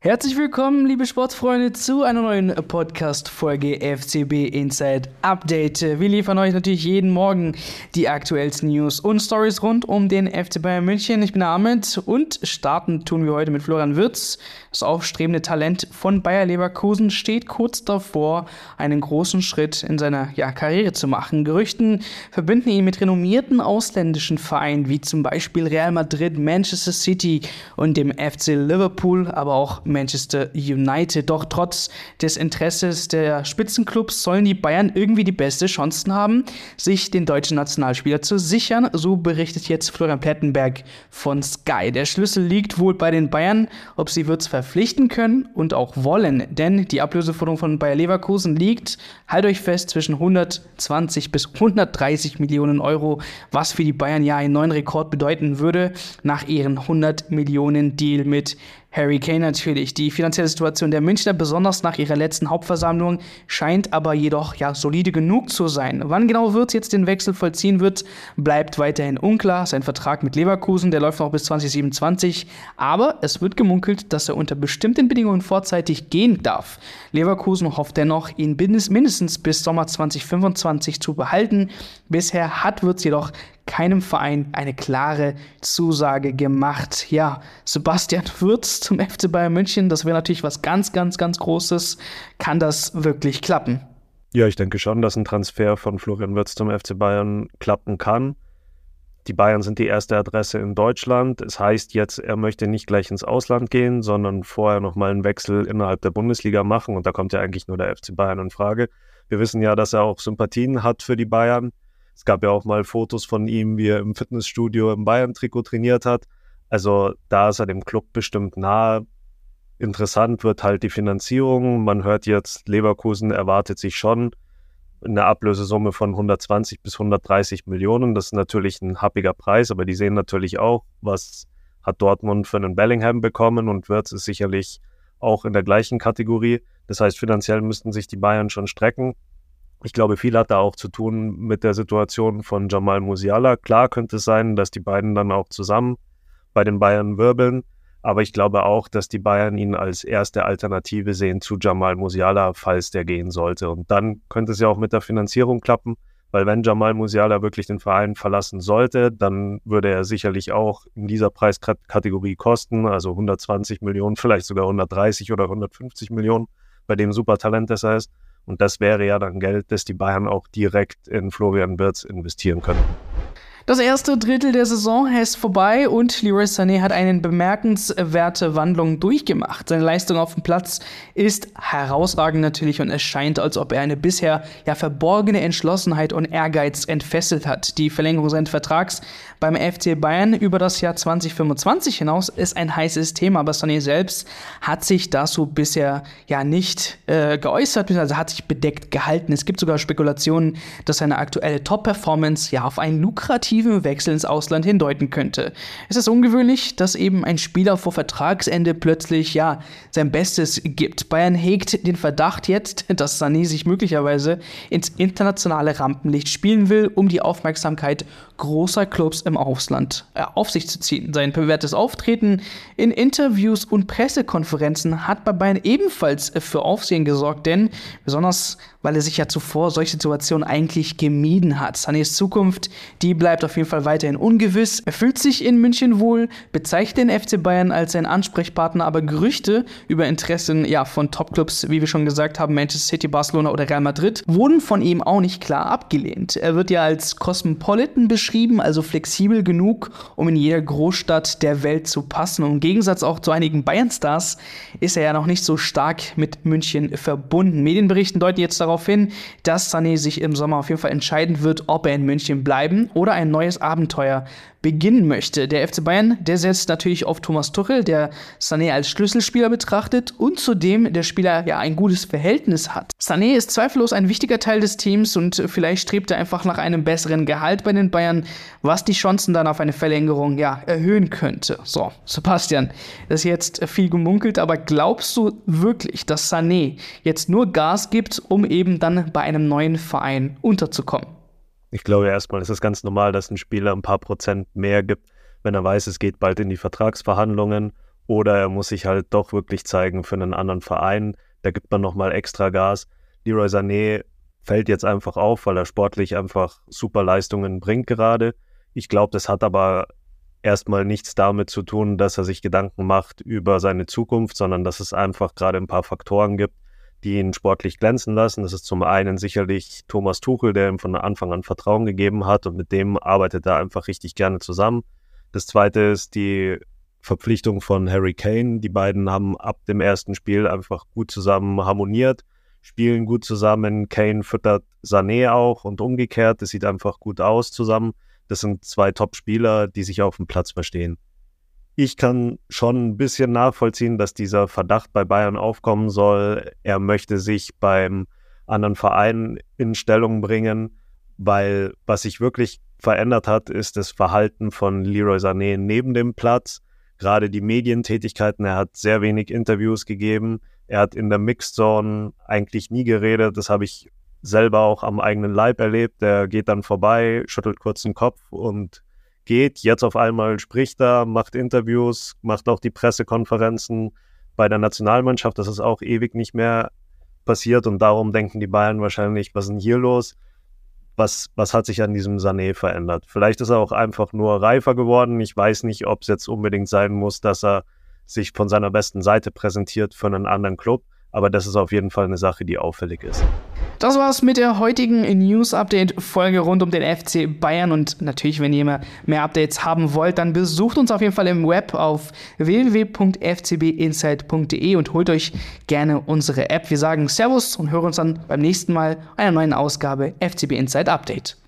Herzlich willkommen, liebe Sportsfreunde, zu einer neuen Podcast-Folge FCB Inside Update. Wir liefern euch natürlich jeden Morgen die aktuellsten News und Stories rund um den FC Bayern München. Ich bin Ahmed und starten tun wir heute mit Florian Wirtz. Das aufstrebende Talent von Bayer Leverkusen steht kurz davor, einen großen Schritt in seiner ja, Karriere zu machen. Gerüchten verbinden ihn mit renommierten ausländischen Vereinen wie zum Beispiel Real Madrid, Manchester City und dem FC Liverpool, aber auch Manchester United. Doch trotz des Interesses der Spitzenclubs sollen die Bayern irgendwie die beste Chancen haben, sich den deutschen Nationalspieler zu sichern. So berichtet jetzt Florian Plettenberg von Sky. Der Schlüssel liegt wohl bei den Bayern, ob sie Wirtz verpflichten können und auch wollen, denn die Ablöseforderung von Bayer Leverkusen liegt, halt euch fest, zwischen 120 bis 130 Millionen Euro, was für die Bayern ja einen neuen Rekord bedeuten würde, nach ihren 100 Millionen Deal mit Harry Kane natürlich. Die finanzielle Situation der Münchner, besonders nach ihrer letzten Hauptversammlung, scheint aber jedoch ja solide genug zu sein. Wann genau Wirtz jetzt den Wechsel vollziehen wird, bleibt weiterhin unklar. Sein Vertrag mit Leverkusen, der läuft noch bis 2027, aber es wird gemunkelt, dass er unter bestimmten Bedingungen vorzeitig gehen darf. Leverkusen hofft dennoch, ihn mindestens bis Sommer 2025 zu behalten. Bisher hat Wirtz jedoch keinem Verein eine klare Zusage gemacht. Ja, Sebastian Würz zum FC Bayern München, das wäre natürlich was ganz, ganz, ganz Großes. Kann das wirklich klappen? Ja, ich denke schon, dass ein Transfer von Florian Würz zum FC Bayern klappen kann. Die Bayern sind die erste Adresse in Deutschland. Es heißt jetzt, er möchte nicht gleich ins Ausland gehen, sondern vorher nochmal einen Wechsel innerhalb der Bundesliga machen. Und da kommt ja eigentlich nur der FC Bayern in Frage. Wir wissen ja, dass er auch Sympathien hat für die Bayern. Es gab ja auch mal Fotos von ihm, wie er im Fitnessstudio im Bayern-Trikot trainiert hat. Also da ist er dem Club bestimmt nahe. Interessant wird halt die Finanzierung. Man hört jetzt, Leverkusen erwartet sich schon eine Ablösesumme von 120 bis 130 Millionen. Das ist natürlich ein happiger Preis, aber die sehen natürlich auch, was hat Dortmund für einen Bellingham bekommen und Wirtz ist sicherlich auch in der gleichen Kategorie. Das heißt, finanziell müssten sich die Bayern schon strecken. Ich glaube, viel hat da auch zu tun mit der Situation von Jamal Musiala. Klar könnte es sein, dass die beiden dann auch zusammen bei den Bayern wirbeln. Aber ich glaube auch, dass die Bayern ihn als erste Alternative sehen zu Jamal Musiala, falls der gehen sollte. Und dann könnte es ja auch mit der Finanzierung klappen, weil wenn Jamal Musiala wirklich den Verein verlassen sollte, dann würde er sicherlich auch in dieser Preiskategorie kosten, also 120 Millionen, vielleicht sogar 130 oder 150 Millionen, bei dem Supertalent das er ist. Und das wäre ja dann Geld, das die Bayern auch direkt in Florian Wirtz investieren können. Das erste Drittel der Saison ist vorbei und Leroy Sané hat eine bemerkenswerte Wandlung durchgemacht. Seine Leistung auf dem Platz ist herausragend natürlich und es scheint, als ob er eine bisher ja verborgene Entschlossenheit und Ehrgeiz entfesselt hat. Die Verlängerung seines Vertrags beim FC Bayern über das Jahr 2025 hinaus ist ein heißes Thema, aber Sané selbst hat sich dazu bisher ja nicht äh, geäußert, also hat sich bedeckt gehalten. Es gibt sogar Spekulationen, dass seine aktuelle Top-Performance ja auf einen lukrativen aktiven Wechsel ins Ausland hindeuten könnte. Es ist ungewöhnlich, dass eben ein Spieler vor Vertragsende plötzlich ja sein Bestes gibt. Bayern hegt den Verdacht jetzt, dass Sané sich möglicherweise ins internationale Rampenlicht spielen will, um die Aufmerksamkeit großer Clubs im Ausland äh, auf sich zu ziehen. Sein bewährtes Auftreten in Interviews und Pressekonferenzen hat bei Bayern ebenfalls für Aufsehen gesorgt, denn besonders weil er sich ja zuvor solche Situationen eigentlich gemieden hat. Sanés Zukunft, die bleibt auf jeden Fall weiterhin ungewiss. Er fühlt sich in München wohl, bezeichnet den FC Bayern als sein Ansprechpartner, aber Gerüchte über Interessen ja, von Topclubs, wie wir schon gesagt haben, Manchester City, Barcelona oder Real Madrid, wurden von ihm auch nicht klar abgelehnt. Er wird ja als Cosmopolitan beschrieben, also flexibel genug, um in jeder Großstadt der Welt zu passen. Und im Gegensatz auch zu einigen Bayern-Stars ist er ja noch nicht so stark mit München verbunden. Medienberichten deuten jetzt darauf hin, dass Sané sich im Sommer auf jeden Fall entscheiden wird, ob er in München bleiben oder ein neues Abenteuer beginnen möchte. Der FC Bayern, der setzt natürlich auf Thomas Tuchel, der Sané als Schlüsselspieler betrachtet und zudem der Spieler ja ein gutes Verhältnis hat. Sané ist zweifellos ein wichtiger Teil des Teams und vielleicht strebt er einfach nach einem besseren Gehalt bei den Bayern, was die Chancen dann auf eine Verlängerung ja erhöhen könnte. So, Sebastian, das ist jetzt viel gemunkelt, aber glaubst du wirklich, dass Sané jetzt nur Gas gibt, um eben dann bei einem neuen Verein unterzukommen? Ich glaube erstmal ist es ganz normal, dass ein Spieler ein paar Prozent mehr gibt, wenn er weiß, es geht bald in die Vertragsverhandlungen oder er muss sich halt doch wirklich zeigen für einen anderen Verein. Da gibt man nochmal extra Gas. Leroy Sané fällt jetzt einfach auf, weil er sportlich einfach super Leistungen bringt gerade. Ich glaube, das hat aber erstmal nichts damit zu tun, dass er sich Gedanken macht über seine Zukunft, sondern dass es einfach gerade ein paar Faktoren gibt, die ihn sportlich glänzen lassen. Das ist zum einen sicherlich Thomas Tuchel, der ihm von Anfang an Vertrauen gegeben hat und mit dem arbeitet er einfach richtig gerne zusammen. Das zweite ist die Verpflichtung von Harry Kane. Die beiden haben ab dem ersten Spiel einfach gut zusammen harmoniert, spielen gut zusammen. Kane füttert Sané auch und umgekehrt. Das sieht einfach gut aus zusammen. Das sind zwei Top-Spieler, die sich auf dem Platz verstehen. Ich kann schon ein bisschen nachvollziehen, dass dieser Verdacht bei Bayern aufkommen soll. Er möchte sich beim anderen Verein in Stellung bringen, weil was sich wirklich verändert hat, ist das Verhalten von Leroy Sané neben dem Platz. Gerade die Medientätigkeiten, er hat sehr wenig Interviews gegeben. Er hat in der Mixed Zone eigentlich nie geredet. Das habe ich selber auch am eigenen Leib erlebt. Der geht dann vorbei, schüttelt kurz den Kopf und geht. Jetzt auf einmal spricht er, macht Interviews, macht auch die Pressekonferenzen bei der Nationalmannschaft. Das ist auch ewig nicht mehr passiert und darum denken die Bayern wahrscheinlich, was ist denn hier los? Was, was hat sich an diesem Sané verändert? Vielleicht ist er auch einfach nur reifer geworden. Ich weiß nicht, ob es jetzt unbedingt sein muss, dass er sich von seiner besten Seite präsentiert für einen anderen Club. Aber das ist auf jeden Fall eine Sache, die auffällig ist. Das war's mit der heutigen News-Update-Folge rund um den FC Bayern. Und natürlich, wenn ihr mehr, mehr Updates haben wollt, dann besucht uns auf jeden Fall im Web auf www.fcbinsight.de und holt euch gerne unsere App. Wir sagen Servus und hören uns dann beim nächsten Mal einer neuen Ausgabe FCB Insight Update.